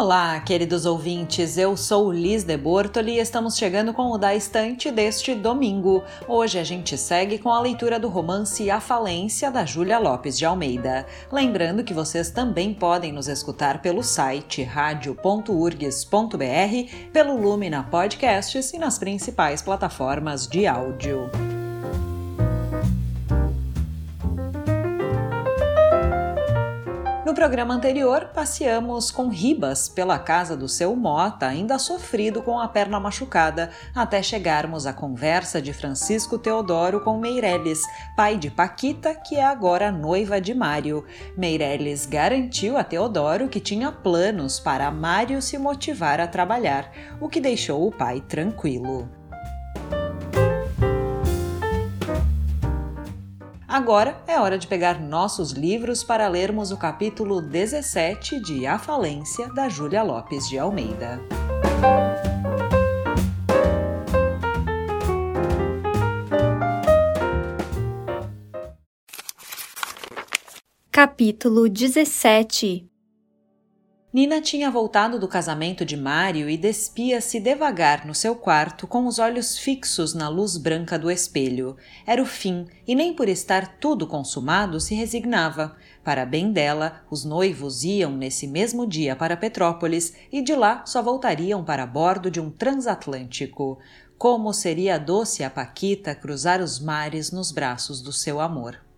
Olá, queridos ouvintes, eu sou Liz de Bortoli e estamos chegando com o Da Estante deste domingo. Hoje a gente segue com a leitura do romance A Falência, da Júlia Lopes de Almeida. Lembrando que vocês também podem nos escutar pelo site radio.urgs.br, pelo Lumina Podcasts e nas principais plataformas de áudio. Programa anterior, passeamos com Ribas pela casa do seu Mota, ainda sofrido com a perna machucada, até chegarmos à conversa de Francisco Teodoro com Meireles, pai de Paquita, que é agora noiva de Mário. Meireles garantiu a Teodoro que tinha planos para Mário se motivar a trabalhar, o que deixou o pai tranquilo. Agora é hora de pegar nossos livros para lermos o capítulo 17 de A Falência, da Júlia Lopes de Almeida. Capítulo 17 Nina tinha voltado do casamento de Mário e despia-se devagar no seu quarto com os olhos fixos na luz branca do espelho. Era o fim, e nem por estar tudo consumado se resignava. Para bem dela, os noivos iam nesse mesmo dia para Petrópolis e de lá só voltariam para bordo de um transatlântico. Como seria doce a Paquita cruzar os mares nos braços do seu amor.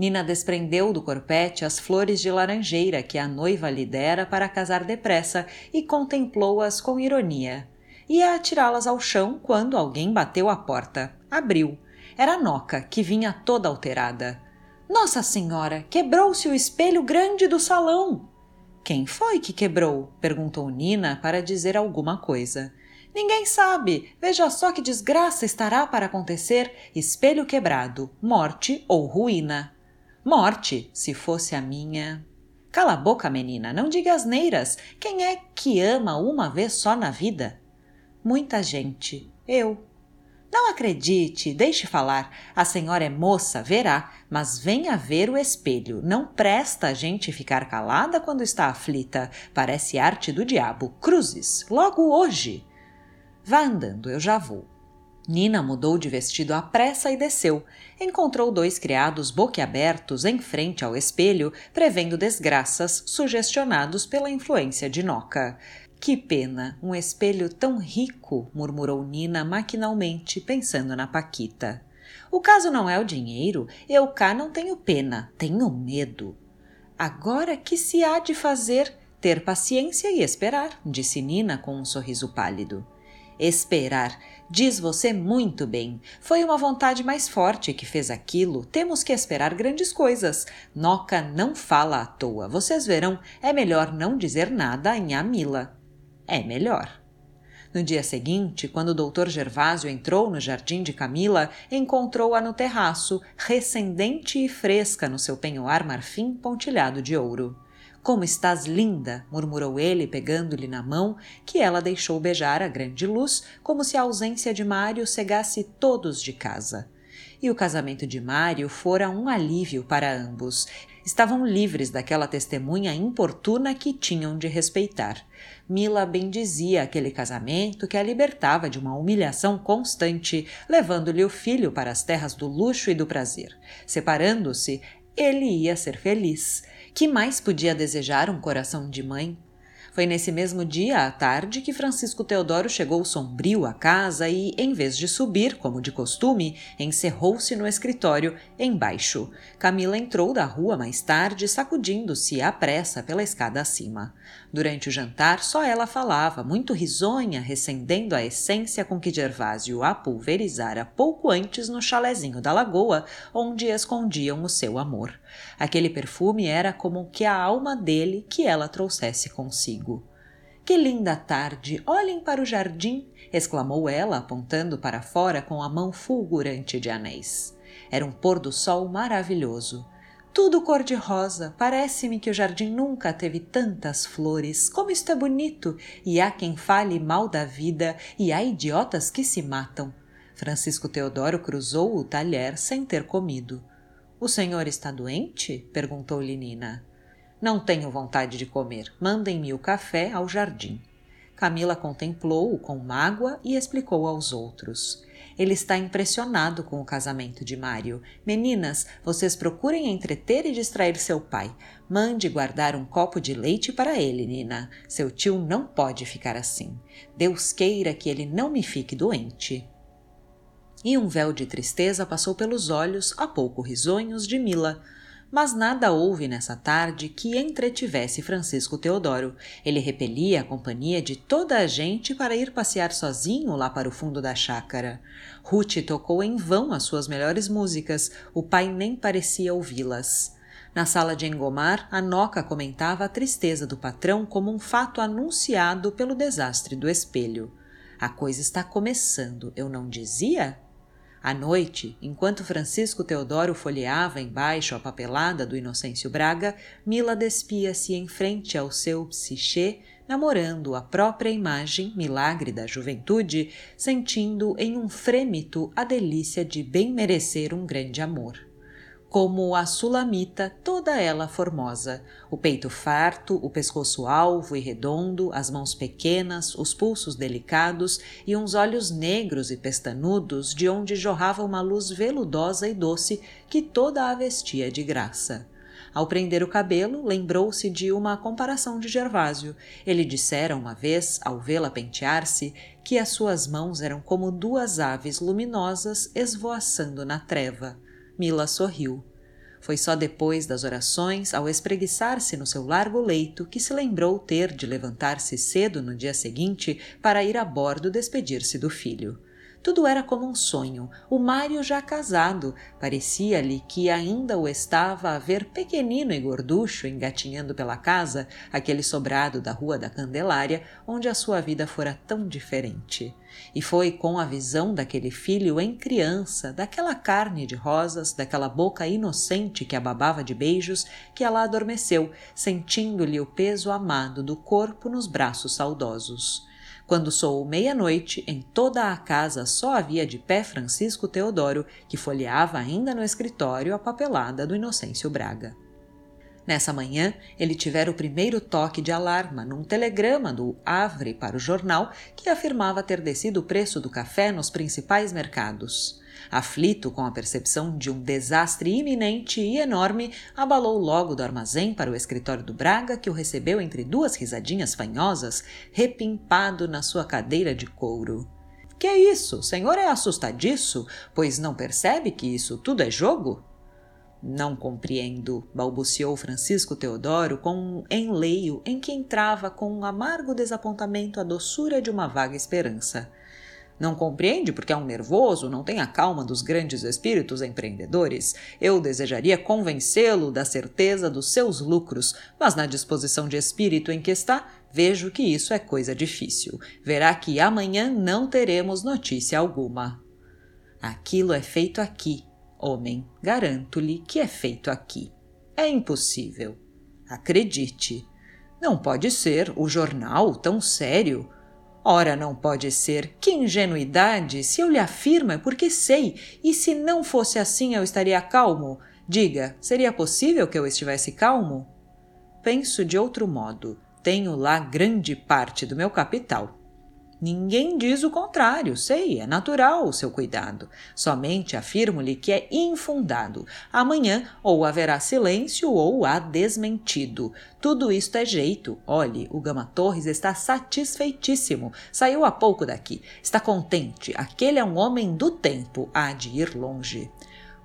Nina desprendeu do corpete as flores de laranjeira que a noiva lhe dera para casar depressa e contemplou-as com ironia. Ia atirá-las ao chão quando alguém bateu à porta. Abriu. Era Noca, que vinha toda alterada. Nossa Senhora, quebrou-se o espelho grande do salão. Quem foi que quebrou? perguntou Nina para dizer alguma coisa. Ninguém sabe. Veja só que desgraça estará para acontecer: espelho quebrado, morte ou ruína. Morte, se fosse a minha. Cala a boca, menina, não diga asneiras. Quem é que ama uma vez só na vida? Muita gente. Eu. Não acredite, deixe falar. A senhora é moça, verá, mas venha ver o espelho. Não presta a gente ficar calada quando está aflita. Parece arte do diabo. Cruzes, logo hoje. Vá andando, eu já vou. Nina mudou de vestido à pressa e desceu. Encontrou dois criados boquiabertos em frente ao espelho, prevendo desgraças sugestionados pela influência de Noca. Que pena, um espelho tão rico, murmurou Nina maquinalmente, pensando na Paquita. O caso não é o dinheiro, eu cá não tenho pena, tenho medo. Agora que se há de fazer? Ter paciência e esperar, disse Nina com um sorriso pálido. Esperar. Diz você muito bem. Foi uma vontade mais forte que fez aquilo. Temos que esperar grandes coisas. Noca não fala à toa. Vocês verão, é melhor não dizer nada em Amila. É melhor. No dia seguinte, quando o doutor Gervásio entrou no jardim de Camila, encontrou-a no terraço, recendente e fresca no seu penhoar marfim pontilhado de ouro. Como estás linda! murmurou ele, pegando-lhe na mão, que ela deixou beijar a grande luz, como se a ausência de Mário cegasse todos de casa. E o casamento de Mário fora um alívio para ambos. Estavam livres daquela testemunha importuna que tinham de respeitar. Mila bendizia aquele casamento que a libertava de uma humilhação constante, levando-lhe o filho para as terras do luxo e do prazer. Separando-se, ele ia ser feliz. Que mais podia desejar um coração de mãe? Foi nesse mesmo dia à tarde que Francisco Teodoro chegou sombrio à casa e, em vez de subir, como de costume, encerrou-se no escritório, embaixo. Camila entrou da rua mais tarde, sacudindo-se à pressa pela escada acima. Durante o jantar, só ela falava, muito risonha, recendendo a essência com que Gervásio a pulverizara pouco antes no chalezinho da lagoa, onde escondiam o seu amor. Aquele perfume era como que a alma dele que ela trouxesse consigo. Que linda tarde! Olhem para o jardim! exclamou ela, apontando para fora com a mão fulgurante de anéis. Era um pôr do sol maravilhoso. Tudo cor-de-rosa. Parece-me que o jardim nunca teve tantas flores. Como isto é bonito! E há quem fale mal da vida, e há idiotas que se matam. Francisco Teodoro cruzou o talher sem ter comido. O senhor está doente? perguntou-lhe Nina. Não tenho vontade de comer. Mandem-me o café ao jardim. Camila contemplou-o com mágoa e explicou aos outros. Ele está impressionado com o casamento de Mário. Meninas, vocês procurem entreter e distrair seu pai. Mande guardar um copo de leite para ele, Nina. Seu tio não pode ficar assim. Deus queira que ele não me fique doente. E um véu de tristeza passou pelos olhos, a pouco risonhos, de Mila mas nada houve nessa tarde que entretivesse Francisco Teodoro. Ele repelia a companhia de toda a gente para ir passear sozinho lá para o fundo da chácara. Ruth tocou em vão as suas melhores músicas, o pai nem parecia ouvi-las. Na sala de engomar, a Noca comentava a tristeza do patrão como um fato anunciado pelo desastre do espelho. A coisa está começando, eu não dizia? À noite, enquanto Francisco Teodoro folheava embaixo a papelada do Inocêncio Braga, Mila despia-se em frente ao seu psichê, namorando a própria imagem, milagre da juventude, sentindo em um frêmito a delícia de bem merecer um grande amor como a sulamita, toda ela formosa, o peito farto, o pescoço alvo e redondo, as mãos pequenas, os pulsos delicados e uns olhos negros e pestanudos de onde jorrava uma luz veludosa e doce que toda a vestia de graça. Ao prender o cabelo, lembrou-se de uma comparação de Gervásio. Ele dissera uma vez, ao vê-la pentear-se, que as suas mãos eram como duas aves luminosas esvoaçando na treva. Mila sorriu. Foi só depois das orações, ao espreguiçar-se no seu largo leito, que se lembrou ter de levantar-se cedo no dia seguinte para ir a bordo despedir-se do filho. Tudo era como um sonho. O Mário já casado. Parecia-lhe que ainda o estava a ver pequenino e gorducho engatinhando pela casa, aquele sobrado da Rua da Candelária, onde a sua vida fora tão diferente. E foi com a visão daquele filho em criança, daquela carne de rosas, daquela boca inocente que a babava de beijos, que ela adormeceu, sentindo-lhe o peso amado do corpo nos braços saudosos. Quando soou meia-noite, em toda a casa só havia de pé Francisco Teodoro, que folheava ainda no escritório a papelada do Inocêncio Braga. Nessa manhã, ele tivera o primeiro toque de alarma num telegrama do Avre para o jornal que afirmava ter descido o preço do café nos principais mercados. Aflito com a percepção de um desastre iminente e enorme, abalou logo do armazém para o escritório do Braga, que o recebeu entre duas risadinhas fanhosas, repimpado na sua cadeira de couro. Que é isso? O senhor é assustadiço, pois não percebe que isso tudo é jogo? Não compreendo, balbuciou Francisco Teodoro com um enleio em que entrava com um amargo desapontamento a doçura de uma vaga esperança. Não compreende porque é um nervoso, não tem a calma dos grandes espíritos empreendedores. Eu desejaria convencê-lo da certeza dos seus lucros, mas na disposição de espírito em que está, vejo que isso é coisa difícil. Verá que amanhã não teremos notícia alguma. Aquilo é feito aqui, homem, garanto-lhe que é feito aqui. É impossível. Acredite. Não pode ser o jornal tão sério. Ora, não pode ser. Que ingenuidade! Se eu lhe afirmo é porque sei, e se não fosse assim eu estaria calmo. Diga, seria possível que eu estivesse calmo? Penso de outro modo. Tenho lá grande parte do meu capital. Ninguém diz o contrário, sei, é natural o seu cuidado. Somente afirmo-lhe que é infundado. Amanhã ou haverá silêncio ou há desmentido. Tudo isto é jeito. Olhe, o Gama Torres está satisfeitíssimo. Saiu há pouco daqui. Está contente. Aquele é um homem do tempo. Há de ir longe.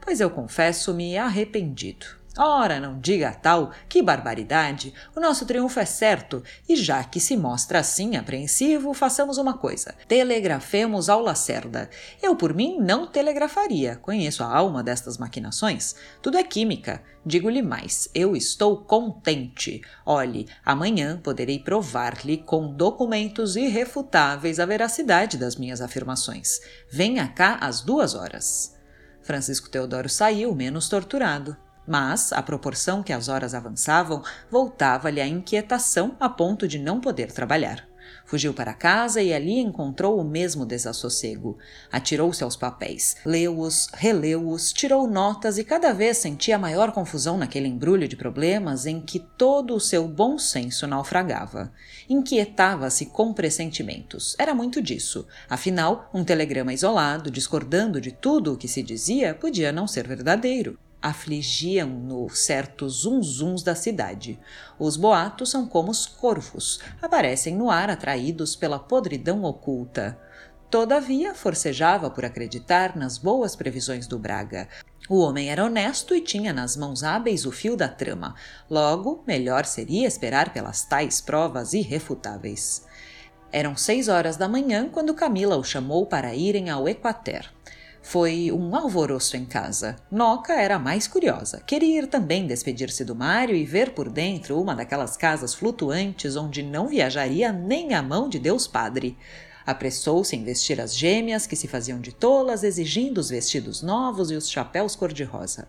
Pois eu confesso-me arrependido. Ora, não diga tal, que barbaridade! O nosso triunfo é certo, e já que se mostra assim apreensivo, façamos uma coisa: telegrafemos ao Lacerda. Eu, por mim, não telegrafaria, conheço a alma destas maquinações. Tudo é química. Digo-lhe mais, eu estou contente. Olhe, amanhã poderei provar-lhe com documentos irrefutáveis a veracidade das minhas afirmações. Venha cá às duas horas. Francisco Teodoro saiu menos torturado. Mas, à proporção que as horas avançavam, voltava-lhe a inquietação a ponto de não poder trabalhar. Fugiu para casa e ali encontrou o mesmo desassossego. Atirou-se aos papéis, leu-os, releu-os, tirou notas e cada vez sentia maior confusão naquele embrulho de problemas em que todo o seu bom senso naufragava. Inquietava-se com pressentimentos. Era muito disso. Afinal, um telegrama isolado, discordando de tudo o que se dizia, podia não ser verdadeiro afligiam-no certos zunzuns da cidade. Os boatos são como os corvos, aparecem no ar atraídos pela podridão oculta. Todavia, forcejava por acreditar nas boas previsões do Braga. O homem era honesto e tinha nas mãos hábeis o fio da trama. Logo, melhor seria esperar pelas tais provas irrefutáveis. Eram seis horas da manhã quando Camila o chamou para irem ao Equater. Foi um alvoroço em casa. Noca era mais curiosa. Queria ir também despedir-se do Mário e ver por dentro uma daquelas casas flutuantes onde não viajaria nem a mão de Deus Padre. Apressou-se em vestir as gêmeas, que se faziam de tolas, exigindo os vestidos novos e os chapéus cor-de-rosa.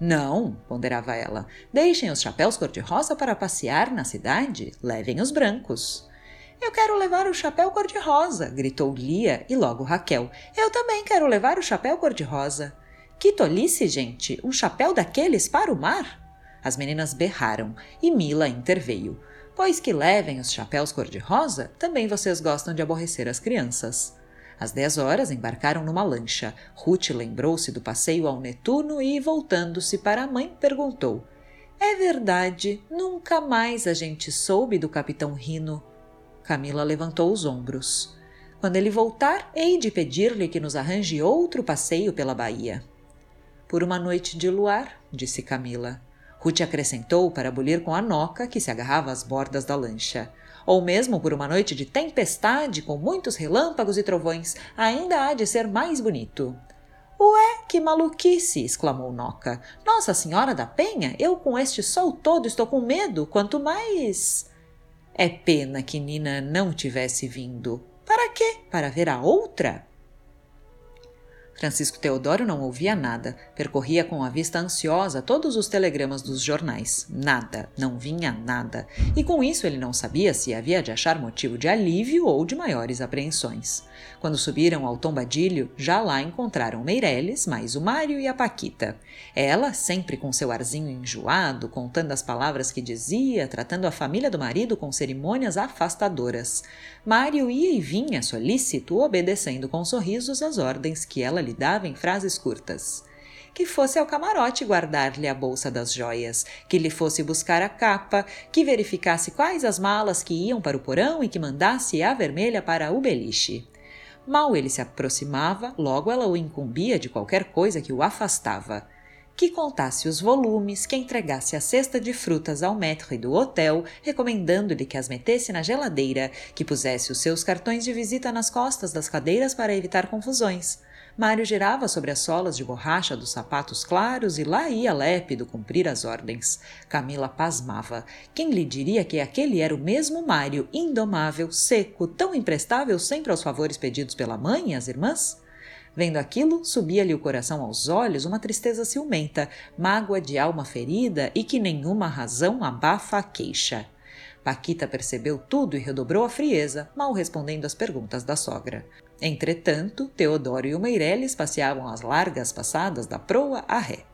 Não, ponderava ela, deixem os chapéus cor-de-rosa para passear na cidade, levem os brancos. Eu quero levar o chapéu cor-de-rosa, gritou Lia e logo Raquel. Eu também quero levar o chapéu cor-de-rosa. Que tolice, gente! Um chapéu daqueles para o mar? As meninas berraram e Mila interveio. Pois que levem os chapéus cor-de-rosa, também vocês gostam de aborrecer as crianças. Às dez horas embarcaram numa lancha. Ruth lembrou-se do passeio ao Netuno e, voltando-se para a mãe, perguntou: É verdade, nunca mais a gente soube do capitão Rino. Camila levantou os ombros. Quando ele voltar, hei de pedir-lhe que nos arranje outro passeio pela Bahia. Por uma noite de luar, disse Camila. Ruth acrescentou para abolir com a noca que se agarrava às bordas da lancha. Ou mesmo por uma noite de tempestade com muitos relâmpagos e trovões, ainda há de ser mais bonito. Ué, que maluquice! exclamou Noca. Nossa Senhora da Penha, eu com este sol todo estou com medo, quanto mais. É pena que Nina não tivesse vindo. Para quê? Para ver a outra? Francisco Teodoro não ouvia nada, percorria com a vista ansiosa todos os telegramas dos jornais. Nada, não vinha nada. E com isso ele não sabia se havia de achar motivo de alívio ou de maiores apreensões. Quando subiram ao tombadilho, já lá encontraram Meireles, mais o Mário e a Paquita. Ela, sempre com seu arzinho enjoado, contando as palavras que dizia, tratando a família do marido com cerimônias afastadoras. Mário ia e vinha solícito, obedecendo com sorrisos as ordens que ela lhe lhe dava em frases curtas. Que fosse ao camarote guardar-lhe a bolsa das joias, que lhe fosse buscar a capa, que verificasse quais as malas que iam para o porão e que mandasse a vermelha para o beliche. Mal ele se aproximava, logo ela o incumbia de qualquer coisa que o afastava que contasse os volumes, que entregasse a cesta de frutas ao maître do hotel, recomendando-lhe que as metesse na geladeira, que pusesse os seus cartões de visita nas costas das cadeiras para evitar confusões. Mário girava sobre as solas de borracha dos sapatos claros e lá ia lépido cumprir as ordens. Camila pasmava. Quem lhe diria que aquele era o mesmo Mário, indomável, seco, tão imprestável sempre aos favores pedidos pela mãe e as irmãs? Vendo aquilo, subia-lhe o coração aos olhos uma tristeza ciumenta, mágoa de alma ferida e que nenhuma razão abafa a queixa. Paquita percebeu tudo e redobrou a frieza, mal respondendo às perguntas da sogra. Entretanto, Teodoro e o Meireles passeavam as largas passadas da proa à ré.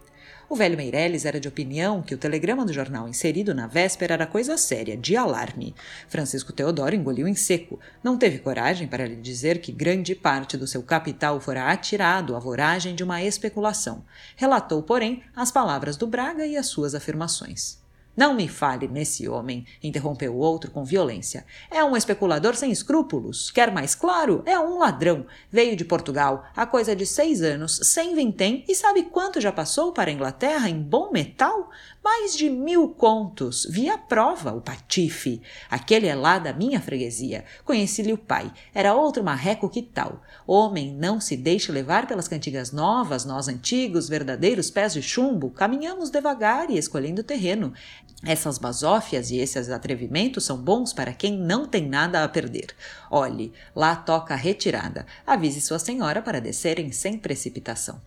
O velho Meireles era de opinião que o telegrama do jornal inserido na véspera era coisa séria, de alarme. Francisco Teodoro engoliu em seco. Não teve coragem para lhe dizer que grande parte do seu capital fora atirado à voragem de uma especulação. Relatou, porém, as palavras do Braga e as suas afirmações. Não me fale nesse homem, interrompeu o outro com violência. É um especulador sem escrúpulos. Quer mais claro? É um ladrão. Veio de Portugal há coisa de seis anos, sem vintém, e sabe quanto já passou para a Inglaterra em bom metal? Mais de mil contos. Vi a prova, o patife. Aquele é lá da minha freguesia. Conheci-lhe o pai. Era outro marreco que tal. Homem, não se deixe levar pelas cantigas novas, nós antigos, verdadeiros pés de chumbo, caminhamos devagar e escolhendo terreno. Essas basófias e esses atrevimentos são bons para quem não tem nada a perder. Olhe, lá toca a retirada. Avise sua senhora para descerem sem precipitação.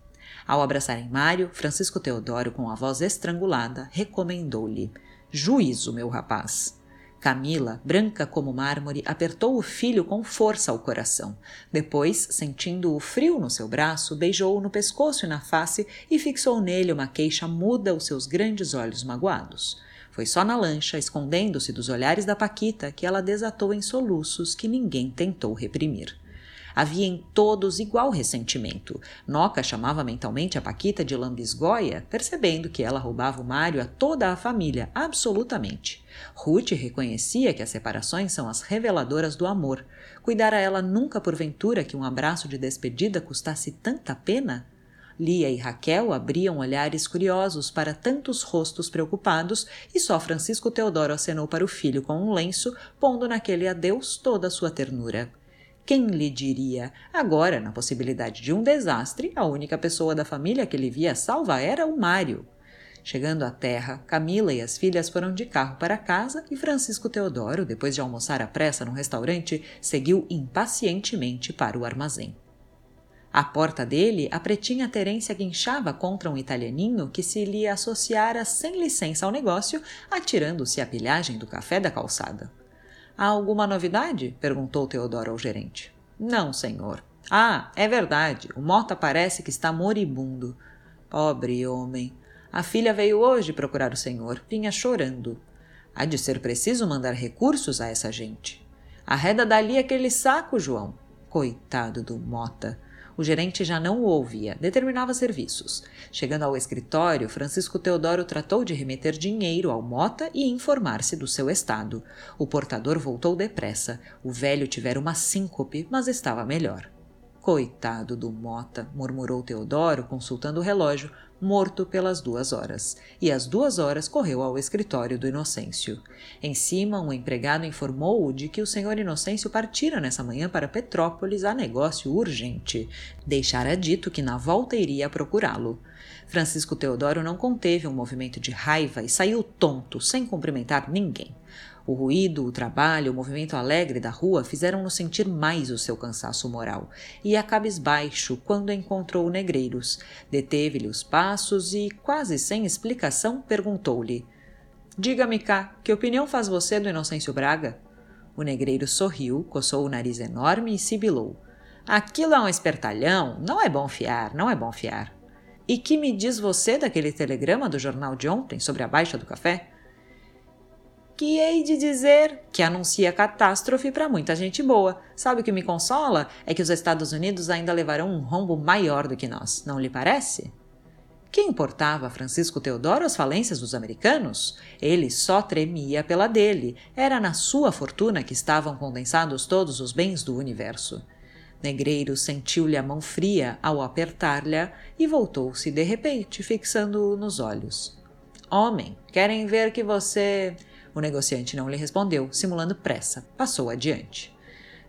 Ao abraçarem Mário, Francisco Teodoro, com a voz estrangulada, recomendou-lhe: Juízo, meu rapaz. Camila, branca como mármore, apertou o filho com força ao coração. Depois, sentindo o frio no seu braço, beijou-o no pescoço e na face e fixou nele uma queixa muda os seus grandes olhos magoados. Foi só na lancha, escondendo-se dos olhares da Paquita, que ela desatou em soluços que ninguém tentou reprimir. Havia em todos igual ressentimento. Noca chamava mentalmente a Paquita de lambisgoia, percebendo que ela roubava o Mário a toda a família, absolutamente. Ruth reconhecia que as separações são as reveladoras do amor. Cuidara ela nunca porventura que um abraço de despedida custasse tanta pena? Lia e Raquel abriam olhares curiosos para tantos rostos preocupados e só Francisco Teodoro acenou para o filho com um lenço, pondo naquele adeus toda a sua ternura. Quem lhe diria? Agora, na possibilidade de um desastre, a única pessoa da família que lhe via salva era o Mário. Chegando à terra, Camila e as filhas foram de carro para casa e Francisco Teodoro, depois de almoçar à pressa num restaurante, seguiu impacientemente para o armazém. À porta dele, a pretinha Terência guinchava contra um italianinho que se lhe associara sem licença ao negócio, atirando-se à pilhagem do café da calçada. Há alguma novidade? perguntou Teodoro ao gerente. Não, senhor. Ah, é verdade. O Mota parece que está moribundo. Pobre homem. A filha veio hoje procurar o senhor. Vinha chorando. Há de ser preciso mandar recursos a essa gente. Arreda dali aquele saco, João. Coitado do Mota. O gerente já não o ouvia, determinava serviços. Chegando ao escritório, Francisco Teodoro tratou de remeter dinheiro ao Mota e informar-se do seu estado. O portador voltou depressa. O velho tivera uma síncope, mas estava melhor. Coitado do Mota, murmurou Teodoro, consultando o relógio, morto pelas duas horas. E às duas horas correu ao escritório do Inocêncio. Em cima, um empregado informou-o de que o senhor Inocêncio partira nessa manhã para Petrópolis a negócio urgente. Deixara dito que na volta iria procurá-lo. Francisco Teodoro não conteve um movimento de raiva e saiu tonto, sem cumprimentar ninguém. O ruído, o trabalho, o movimento alegre da rua fizeram-no sentir mais o seu cansaço moral. E a cabisbaixo quando encontrou negreiros. Deteve-lhe os passos e, quase sem explicação, perguntou-lhe: Diga-me cá, que opinião faz você do Inocêncio Braga? O negreiro sorriu, coçou o nariz enorme e sibilou. Aquilo é um espertalhão, não é bom fiar, não é bom fiar. E que me diz você daquele telegrama do jornal de ontem sobre a baixa do café? Que hei de dizer que anuncia catástrofe para muita gente boa. Sabe o que me consola? É que os Estados Unidos ainda levarão um rombo maior do que nós, não lhe parece? Que importava a Francisco Teodoro as falências dos americanos? Ele só tremia pela dele. Era na sua fortuna que estavam condensados todos os bens do universo. Negreiro sentiu-lhe a mão fria ao apertar-lhe e voltou-se de repente, fixando-o nos olhos. Homem, querem ver que você. O negociante não lhe respondeu, simulando pressa. Passou adiante.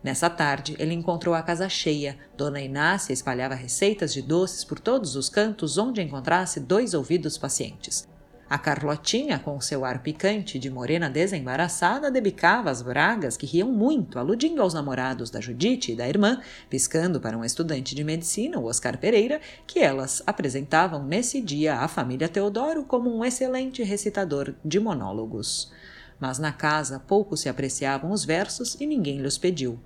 Nessa tarde, ele encontrou a casa cheia. Dona Inácia espalhava receitas de doces por todos os cantos onde encontrasse dois ouvidos pacientes. A Carlotinha, com seu ar picante de morena desembaraçada, debicava as bragas que riam muito, aludindo aos namorados da Judite e da irmã, piscando para um estudante de medicina, o Oscar Pereira, que elas apresentavam nesse dia à família Teodoro como um excelente recitador de monólogos mas na casa pouco se apreciavam os versos e ninguém lhes pediu.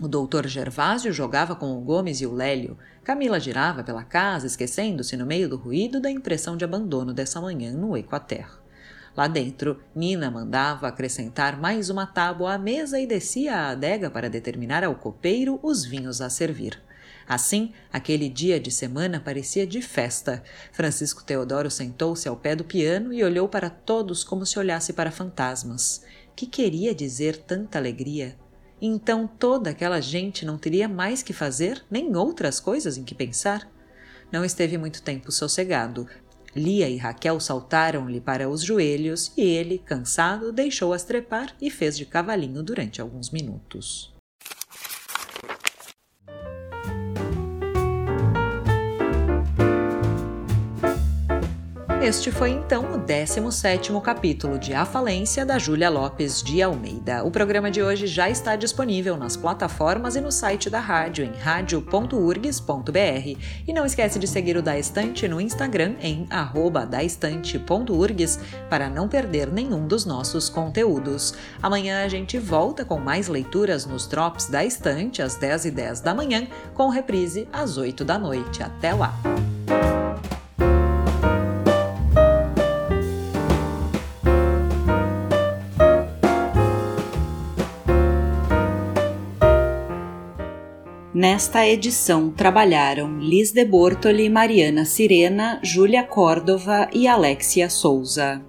O doutor Gervásio jogava com o Gomes e o Lélio. Camila girava pela casa, esquecendo-se no meio do ruído da impressão de abandono dessa manhã no Equater. Lá dentro, Nina mandava acrescentar mais uma tábua à mesa e descia à adega para determinar ao copeiro os vinhos a servir. Assim, aquele dia de semana parecia de festa. Francisco Teodoro sentou-se ao pé do piano e olhou para todos como se olhasse para fantasmas. Que queria dizer tanta alegria? Então toda aquela gente não teria mais que fazer, nem outras coisas em que pensar? Não esteve muito tempo sossegado. Lia e Raquel saltaram-lhe para os joelhos e ele, cansado, deixou-as trepar e fez de cavalinho durante alguns minutos. Este foi então o 17º capítulo de A Falência da Júlia Lopes de Almeida. O programa de hoje já está disponível nas plataformas e no site da rádio em radio.urgs.br. E não esquece de seguir o Da Estante no Instagram em daestante.urgs para não perder nenhum dos nossos conteúdos. Amanhã a gente volta com mais leituras nos Drops da Estante às 10 e 10 da manhã, com reprise às 8 da noite. Até lá! Nesta edição trabalharam Liz de Bortoli, Mariana Sirena, Júlia Córdova e Alexia Souza.